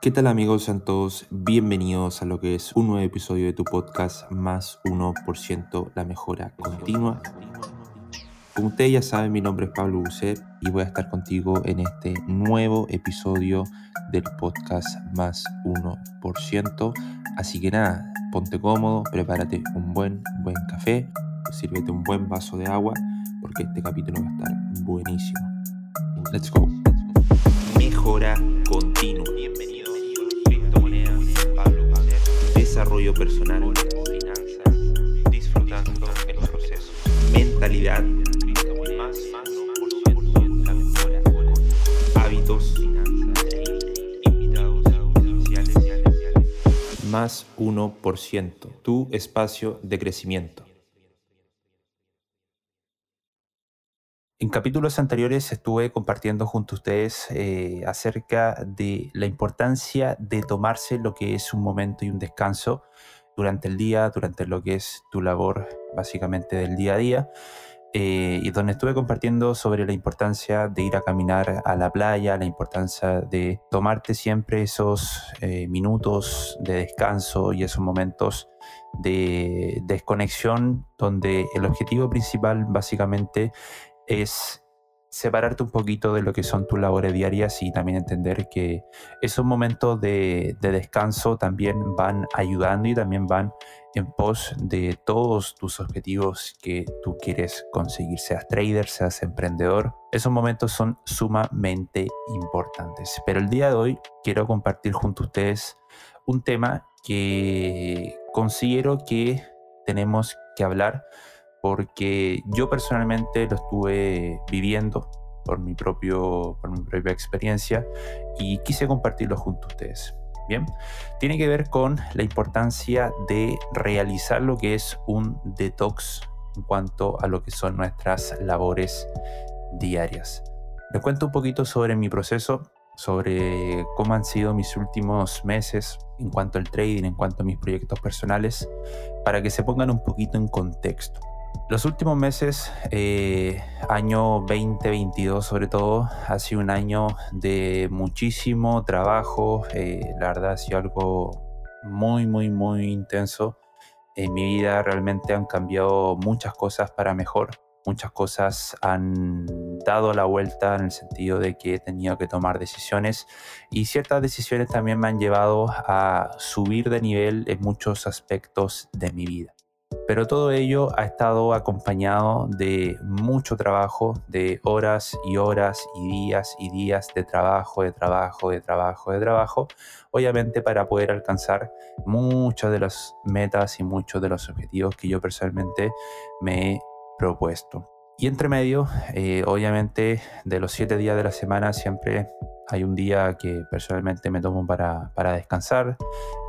¿Qué tal amigos? Sean todos bienvenidos a lo que es un nuevo episodio de tu podcast Más 1% la mejora continua. Como ustedes ya saben, mi nombre es Pablo Bucet y voy a estar contigo en este nuevo episodio del podcast Más 1%. Así que nada, ponte cómodo, prepárate un buen, buen café, sírvete un buen vaso de agua porque este capítulo va a estar buenísimo. Let's go. Mejora continua. Desarrollo personal. Finanzas. Disfrutando el proceso. Mentalidad. Más, Hábitos. Invitados Más 1%. Tu espacio de crecimiento. En capítulos anteriores estuve compartiendo junto a ustedes eh, acerca de la importancia de tomarse lo que es un momento y un descanso durante el día, durante lo que es tu labor básicamente del día a día, eh, y donde estuve compartiendo sobre la importancia de ir a caminar a la playa, la importancia de tomarte siempre esos eh, minutos de descanso y esos momentos de desconexión donde el objetivo principal básicamente es separarte un poquito de lo que son tus labores diarias y también entender que esos momentos de, descanso también van ayudando y también van en pos de todos tus objetivos que tú quieres conseguir, seas trader, seas emprendedor. Esos momentos son sumamente importantes. Pero el día de hoy quiero compartir junto a ustedes un tema que considero que tenemos que hablar porque yo personalmente lo estuve viviendo por mi, propio, por mi propia experiencia y quise compartirlo junto a ustedes. Bien, tiene que ver con la importancia de realizar lo que es un detox en cuanto a lo que son nuestras labores diarias. Les cuento un poquito sobre mi proceso, sobre cómo han sido mis últimos meses en cuanto al trading, en cuanto a mis proyectos personales, para que se pongan un poquito en contexto. Los últimos meses, eh, año 2022 sobre todo, ha sido un año de muchísimo trabajo. Eh, la verdad ha sido algo muy, muy, muy intenso. En mi vida realmente han cambiado muchas cosas para mejor. Muchas cosas han dado la vuelta en el sentido de que he tenido que tomar decisiones y ciertas decisiones también me han llevado a subir de nivel en muchos aspectos de mi vida. Pero todo ello ha estado acompañado de mucho trabajo, de horas y horas y días y días de trabajo, de trabajo, de trabajo, de trabajo, obviamente para poder alcanzar muchas de las metas y muchos de los objetivos que yo personalmente me he propuesto. Y entre medio, eh, obviamente, de los siete días de la semana siempre hay un día que personalmente me tomo para, descansar.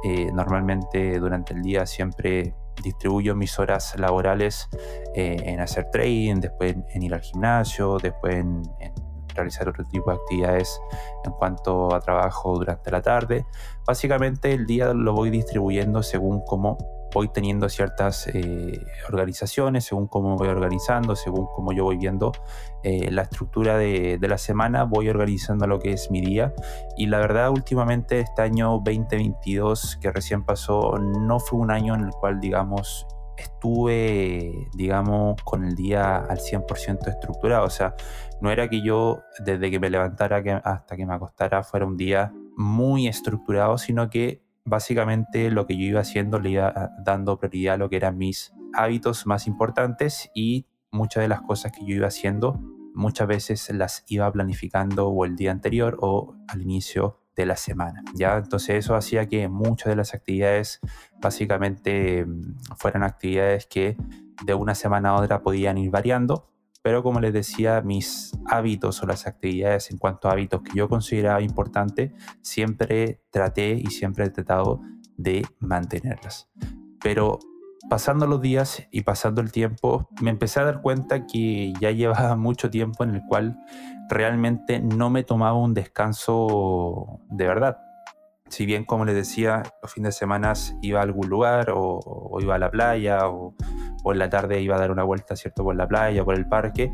Eh, normalmente durante el día siempre distribuyo mis horas laborales eh, en hacer trading, después en, ir al gimnasio, después en, realizar otro tipo de actividades en cuanto a trabajo durante la tarde. Básicamente el día lo voy distribuyendo según cómo voy teniendo ciertas eh, organizaciones, según cómo voy organizando, según cómo yo voy viendo eh, la estructura de, de, la semana, voy organizando lo que es mi día. Y la verdad, últimamente este año 2022 que recién pasó, no fue un año en el cual, digamos, estuve, digamos, con el día al 100% estructurado. O sea, no era que yo desde que me levantara hasta que me acostara fuera un día muy estructurado, sino que básicamente lo que yo iba haciendo le iba dando prioridad a lo que eran mis hábitos más importantes y muchas de las cosas que yo iba haciendo muchas veces las iba planificando o el día anterior o al inicio de la semana. ¿ya? Entonces eso hacía que muchas de las actividades básicamente mm, fueran actividades que de una semana a otra podían ir variando pero como les decía, mis hábitos o las actividades en cuanto a hábitos que yo consideraba importantes, siempre traté y siempre he tratado de mantenerlas. Pero pasando los días y pasando el tiempo, me empecé a dar cuenta que ya llevaba mucho tiempo en el cual realmente no me tomaba un descanso de verdad. Si bien, como les decía, los fines de semana iba a algún lugar o, o iba a la playa o, o en la tarde iba a dar una vuelta, ¿cierto? Por la playa, por el parque,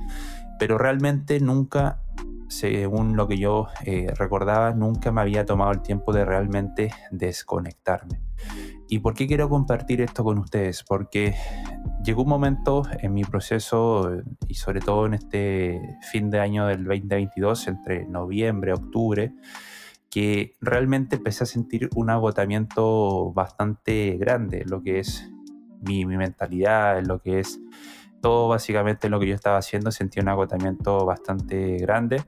pero realmente nunca según lo que yo eh, recordaba, nunca me había tomado el tiempo de realmente desconectarme. ¿Y por qué quiero compartir esto con ustedes? Porque llegó un momento en mi proceso y sobre todo en este fin de año del 2022, entre noviembre octubre, que realmente empecé a sentir un agotamiento bastante grande, lo que es mi, mi mentalidad, lo que es todo básicamente lo que yo estaba haciendo, sentí un agotamiento bastante grande.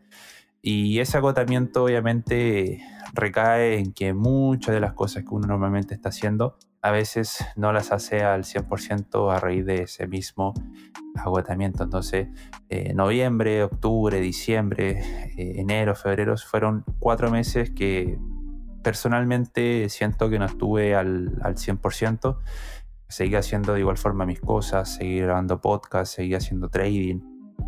Y ese agotamiento obviamente recae en que muchas de las cosas que uno normalmente está haciendo a veces no las hace al 100% a raíz de ese mismo agotamiento. Entonces, eh, noviembre, octubre, diciembre, eh, enero, febrero fueron cuatro meses que personalmente siento que no estuve al, al 100% seguí haciendo de igual forma mis cosas, seguí grabando podcast, seguí haciendo trading,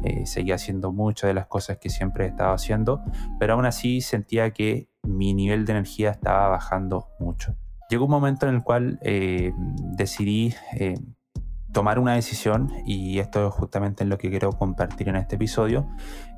eh, seguí haciendo muchas de las cosas que siempre he estado haciendo, pero aún así sentía que mi nivel de energía estaba bajando mucho. Llegó un momento en el cual eh, decidí eh, tomar una decisión, y esto es justamente lo que quiero compartir en este episodio,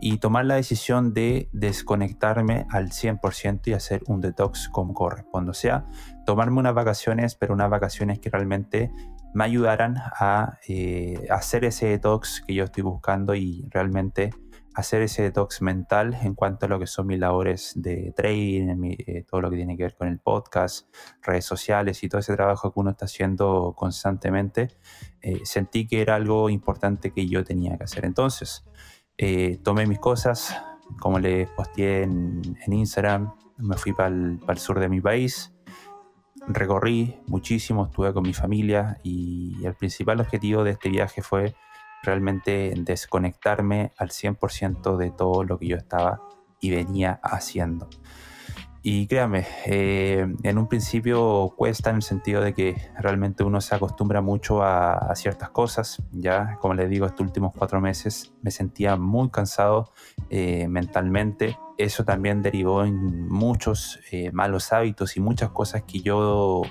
y tomar la decisión de desconectarme al 100% y hacer un detox como corresponde. O sea, tomarme unas vacaciones, pero unas vacaciones que realmente me ayudaran a eh, hacer ese detox que yo estoy buscando y realmente hacer ese detox mental en cuanto a lo que son mis labores de trading, eh, todo lo que tiene que ver con el podcast, redes sociales y todo ese trabajo que uno está haciendo constantemente, eh, sentí que era algo importante que yo tenía que hacer. Entonces, eh, tomé mis cosas, como les posteé en, Instagram, me fui para el, sur de mi país, recorrí muchísimo, estuve con mi familia y el principal objetivo de este viaje fue realmente desconectarme al 100% de todo lo que yo estaba y venía haciendo. Y créame, eh, en un principio cuesta en el sentido de que realmente uno se acostumbra mucho a, ciertas cosas. Ya, como les digo, estos últimos cuatro meses me sentía muy cansado eh, mentalmente. Eso también derivó en muchos eh, malos hábitos y muchas cosas que yo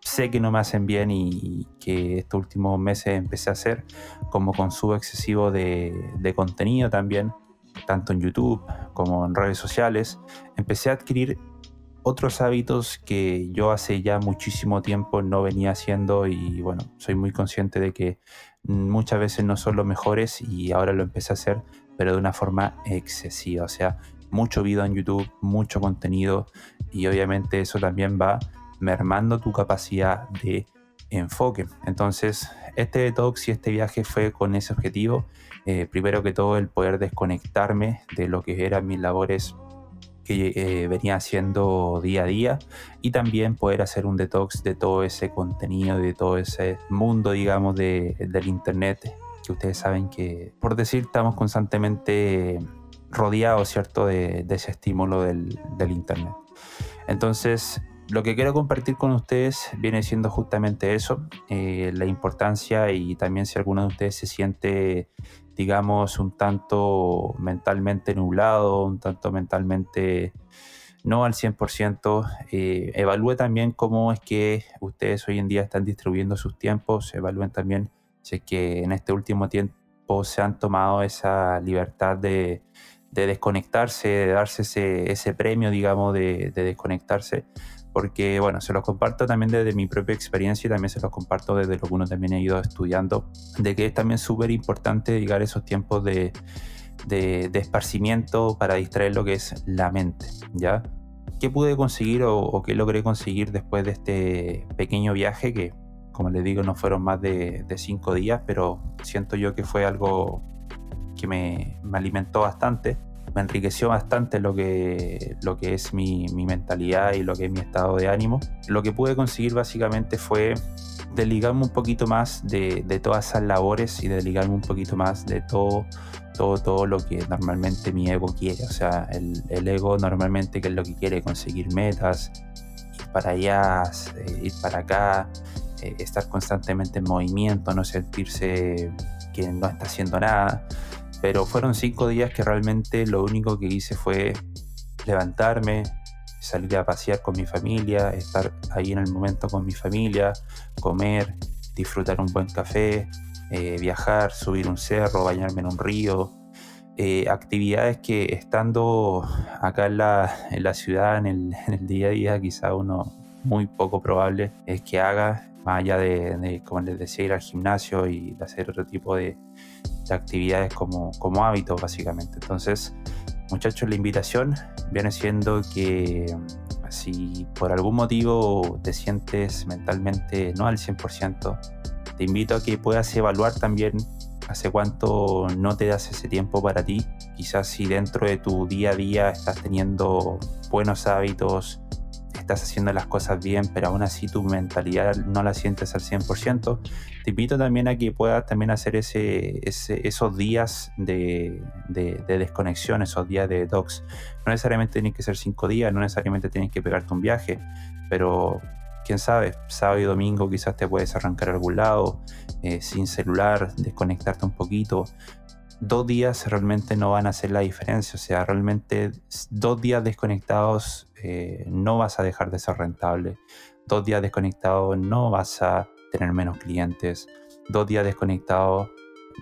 sé que no me hacen bien y que estos últimos meses empecé a hacer, como consumo excesivo de, de contenido también, tanto en YouTube como en redes sociales, empecé a adquirir otros hábitos que yo hace ya muchísimo tiempo no venía haciendo y bueno, soy muy consciente de que muchas veces no son los mejores y ahora lo empecé a hacer, pero de una forma excesiva, o sea, mucho video en YouTube, mucho contenido y obviamente eso también va mermando tu capacidad de enfoque. Entonces, este detox y este viaje fue con ese objetivo. Eh, primero que todo, el poder desconectarme de lo que eran mis labores que eh, venía haciendo día a día y también poder hacer un detox de todo ese contenido, de todo ese mundo, digamos, de, del Internet, que ustedes saben que, por decir, estamos constantemente rodeados, ¿cierto?, de, ese estímulo del, Internet. Entonces, lo que quiero compartir con ustedes viene siendo justamente eso, eh, la importancia y también si alguno de ustedes se siente, digamos, un tanto mentalmente nublado, un tanto mentalmente no al 100%, eh, evalúe también cómo es que ustedes hoy en día están distribuyendo sus tiempos, evalúen también si es que en este último tiempo se han tomado esa libertad de, desconectarse, de darse ese, premio, digamos, de desconectarse porque bueno, se los comparto también desde mi propia experiencia y también se los comparto desde lo que uno también ha ido estudiando, de que es también súper importante dedicar esos tiempos de, de, esparcimiento para distraer lo que es la mente, ¿ya? ¿Qué pude conseguir o, qué logré conseguir después de este pequeño viaje que, como les digo, no fueron más de, cinco días, pero siento yo que fue algo que me alimentó bastante? Me enriqueció bastante lo que, lo que es mi, mentalidad y lo que es mi estado de ánimo. Lo que pude conseguir básicamente fue desligarme un poquito más de, todas esas labores y desligarme un poquito más de todo, todo, todo lo que normalmente mi ego quiere. O sea, el, ego normalmente que es lo que quiere, conseguir metas, ir para allá, eh, ir para acá, eh, estar constantemente en movimiento, no sentirse que no está haciendo nada. Pero fueron cinco días que realmente lo único que hice fue levantarme, salir a pasear con mi familia, estar ahí en el momento con mi familia, comer, disfrutar un buen café, eh, viajar, subir un cerro, bañarme en un río, eh, actividades que estando acá en la, en la ciudad, en el, día a día, quizá uno muy poco probable es que haga, más allá de, como les decía, ir al gimnasio y hacer otro tipo de, de actividades como, como hábitos, básicamente. Entonces, muchachos, la invitación viene siendo que si por algún motivo te sientes mentalmente no al 100%, te invito a que puedas evaluar también hace cuánto no te das ese tiempo para ti. Quizás si dentro de tu día a día estás teniendo buenos hábitos, estás haciendo las cosas bien, pero aún así tu mentalidad no la sientes al 100%, te invito también a que puedas también hacer ese, esos días de, desconexión, esos días de detox. No necesariamente tienen que ser cinco días, no necesariamente tienes que pegarte un viaje, pero quién sabe, sábado y domingo quizás te puedes arrancar a algún lado, eh, sin celular, desconectarte un poquito. Dos días realmente no van a hacer la diferencia, o sea, realmente dos días desconectados eh, no vas a dejar de ser rentable. Dos días desconectados no vas a tener menos clientes. Dos días desconectados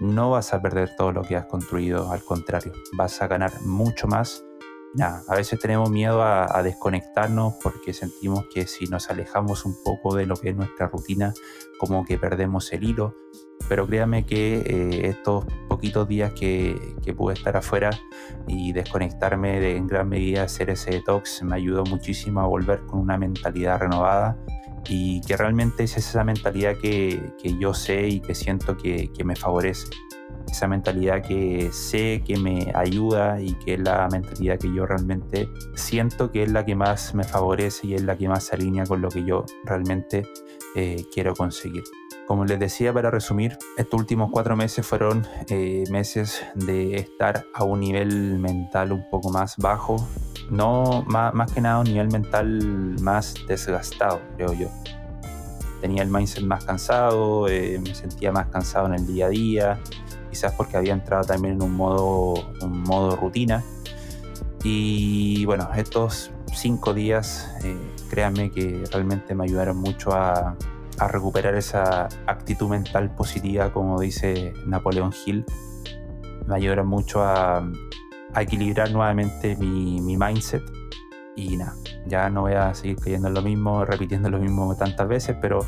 no vas a perder todo lo que has construido, al contrario, vas a ganar mucho más. a veces tenemos miedo a, desconectarnos porque sentimos que si nos alejamos un poco de lo que es nuestra rutina, como que perdemos el hilo. Pero créame que eh, estos poquitos días que, que, pude estar afuera y desconectarme de, en gran medida, hacer ese detox, me ayudó muchísimo a volver con una mentalidad renovada y que realmente es esa mentalidad que, yo sé y que siento que, que, me favorece. Esa mentalidad que sé que me ayuda y que es la mentalidad que yo realmente siento que es la que más me favorece y es la que más se alinea con lo que yo realmente eh, quiero conseguir. Como les decía, para resumir, estos últimos cuatro meses fueron eh, meses de estar a un nivel mental un poco más bajo, no más, que nada un nivel mental más desgastado, creo yo. Tenía el mindset más cansado, eh, me sentía más cansado en el día a día, quizás porque había entrado también en un modo, un modo rutina. Y bueno, estos cinco días, eh, créanme que realmente me ayudaron mucho a, a recuperar esa actitud mental positiva, como dice Napoleón Hill. Me ayuda mucho a, equilibrar nuevamente mi, mi, mindset. Y nada, ya no voy a seguir creyendo en lo mismo, repitiendo lo mismo tantas veces, pero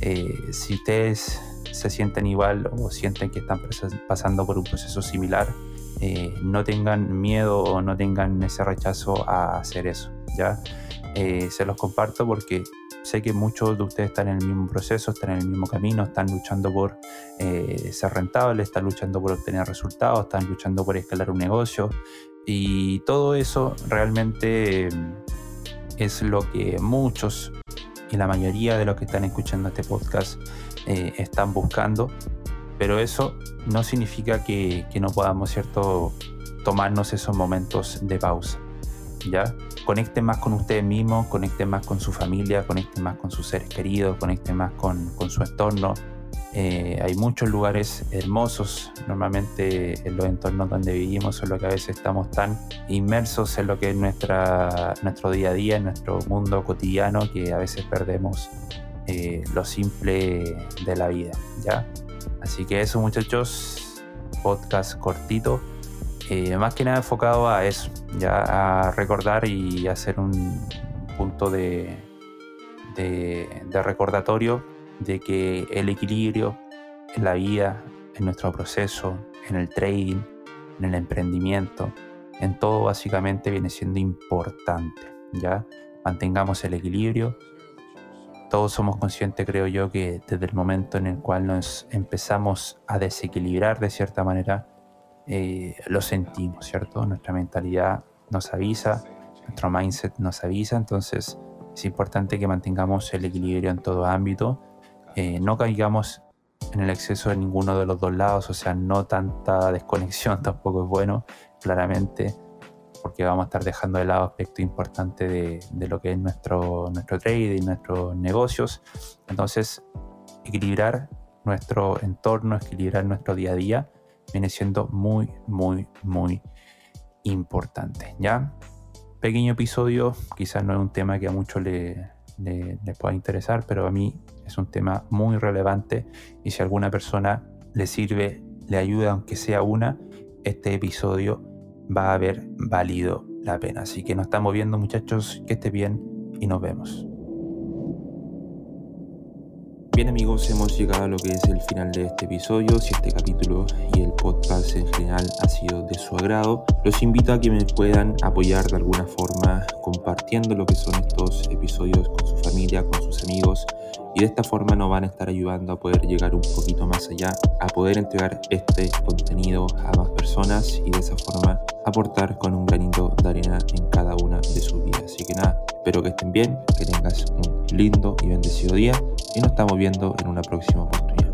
eh, si ustedes se sienten igual o sienten que están pasando por un proceso similar, eh, no tengan miedo o no tengan ese rechazo a hacer eso, ¿ya? Eh, se los comparto porque Sé que muchos de ustedes están en el mismo proceso, están en el mismo camino, están luchando por eh, ser rentables, están luchando por obtener resultados, están luchando por escalar un negocio y todo eso realmente es lo que muchos y la mayoría de los que están escuchando este podcast están buscando, pero eso no significa que, no podamos, ¿cierto?, tomarnos esos momentos de pausa. ¿ya? Conecten más con ustedes mismos, conecten más con su familia, conecten más con sus seres queridos, conecten más con, su entorno. Eh, hay muchos lugares hermosos, normalmente en los entornos donde vivimos, solo que a veces estamos tan inmersos en lo que es nuestra, nuestro día a día, en nuestro mundo cotidiano, que a veces perdemos eh, lo simple de la vida, ¿ya? Así que eso muchachos, podcast cortito eh, más que nada enfocado a eso, ya a recordar y hacer un punto de, de, recordatorio de que el equilibrio en la vida, en nuestro proceso, en el trading, en el emprendimiento, en todo básicamente viene siendo importante, ¿ya? Mantengamos el equilibrio. Todos somos conscientes, creo yo, que desde el momento en el cual nos empezamos a desequilibrar de cierta manera, eh, lo sentimos, ¿cierto? Nuestra mentalidad nos avisa, nuestro mindset nos avisa, entonces es importante que mantengamos el equilibrio en todo ámbito, eh, no caigamos en el exceso de ninguno de los dos lados, o sea, no tanta desconexión tampoco es bueno, claramente, porque vamos a estar dejando de lado aspectos importantes de, lo que es nuestro, nuestro trading, nuestros negocios. Entonces, equilibrar nuestro entorno, equilibrar nuestro día a día viene siendo muy, muy, muy importante. ¿Ya? Pequeño episodio, quizás no es un tema que a muchos le, les pueda interesar, pero a mí es un tema muy relevante y si a alguna persona le sirve, le ayuda, aunque sea una, este episodio va a haber valido la pena. Así que nos estamos viendo muchachos, que esté bien y nos vemos. Bien amigos, hemos llegado a lo que es el final de este episodio. Si este capítulo y el podcast en general ha sido de su agrado, los invito a que me puedan apoyar de alguna forma compartiendo lo que son estos episodios con su familia, con sus amigos. Y de esta forma nos van a estar ayudando a poder llegar un poquito más allá, a poder entregar este contenido a más personas y de esa forma aportar con un granito de arena en cada una de sus vidas. Así que nada, espero que estén bien, que tengas un lindo y bendecido día y nos estamos viendo en una próxima oportunidad.